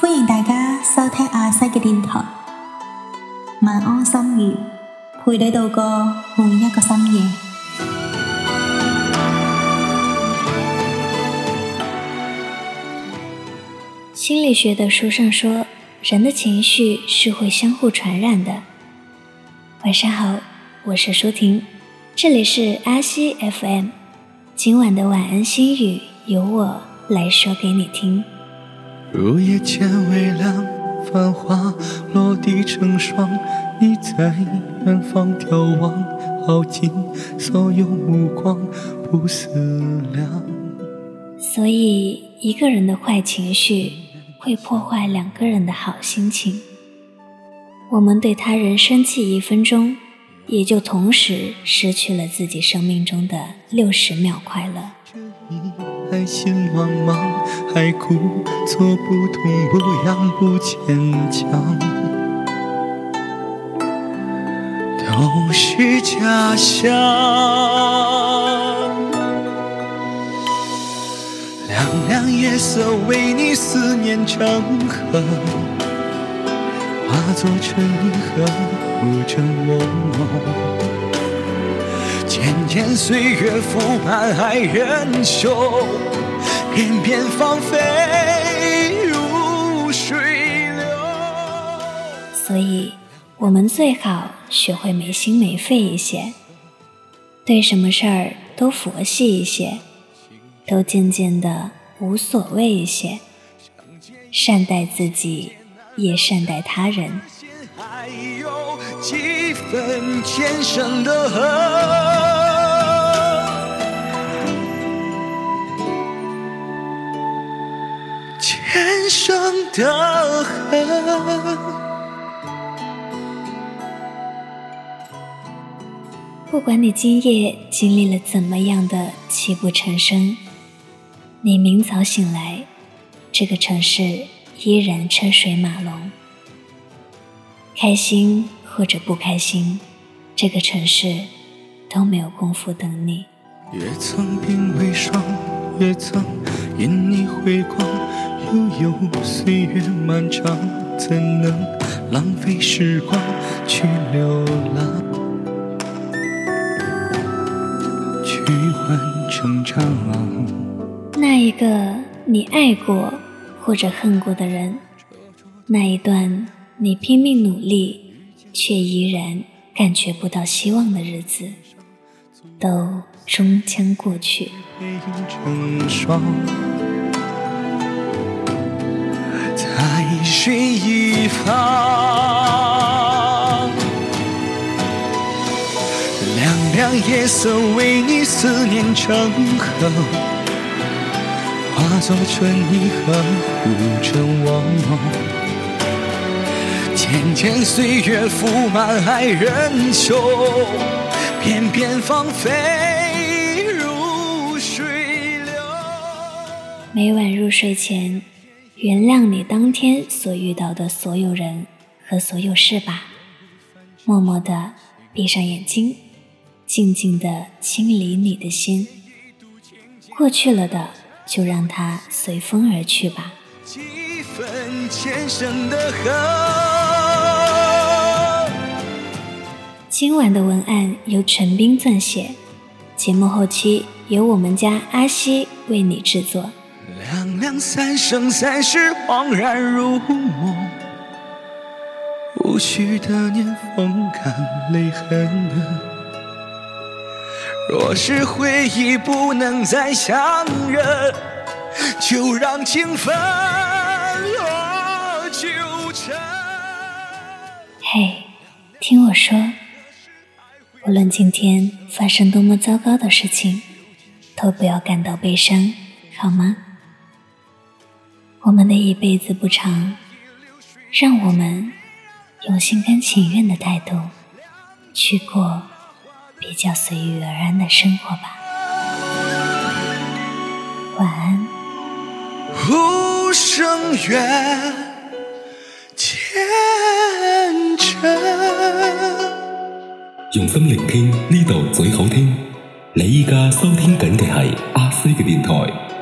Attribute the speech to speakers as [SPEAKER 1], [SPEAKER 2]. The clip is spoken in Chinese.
[SPEAKER 1] 欢迎大家收听阿西的电台《晚安心语》，陪你度过每一个深夜。
[SPEAKER 2] 心理学的书上说，人的情绪是会相互传染的。晚上好，我是舒婷，这里是阿西 FM，今晚的晚安心语由我来说给你听。
[SPEAKER 3] 入夜渐微凉繁花落地成霜你在远方眺望耗尽所有目光不思量
[SPEAKER 2] 所以一个人的坏情绪会破坏两个人的好心情我们对他人生气一分钟也就同时失去了自己生命中的六十秒快
[SPEAKER 3] 乐心茫茫，还故作不痛不痒不坚强，都是假象。凉凉夜色为你思念成河，化作春泥呵护着我。浅浅岁月拂满爱人袖片片芳菲入水流
[SPEAKER 2] 所以我们最好学会没心没肺一些对什么事儿都佛系一些都渐渐的无所谓一些善待自己也善待他人
[SPEAKER 3] 还有几分前生的恨人生的
[SPEAKER 2] 不管你今夜经历了怎么样的泣不成声，你明早醒来，这个城市依然车水马龙。开心或者不开心，这个城市都没有功夫等你。
[SPEAKER 3] 也曾鬓微霜，也曾因你回光。
[SPEAKER 2] 那一个你爱过或者恨过的人，那一段你拼命努力却依然感觉不到希望的日子，都终将过去。
[SPEAKER 3] 方凉凉夜色为你思念成河化作春泥呵护着我浅浅岁月拂满爱人袖片片芳菲如水流
[SPEAKER 2] 每晚入睡前原谅你当天所遇到的所有人和所有事吧，默默地闭上眼睛，静静地清理你的心。过去了的就让它随风而去吧。今晚的文案由陈斌撰写，节目后期由我们家阿西为你制作。
[SPEAKER 3] 两两三生三世恍然如梦无须的年风干泪痕若是回忆不能再相认就让情分落九尘
[SPEAKER 2] 嘿听我说无论今天发生多么糟糕的事情都不要感到悲伤好吗我们的一辈子不长，让我们用心甘情愿的态度去过比较随遇而安的生活吧。晚安。
[SPEAKER 3] 无声远，前尘。
[SPEAKER 4] 用心聆听，呢度最好听。你依家收听紧嘅系阿飞嘅电台。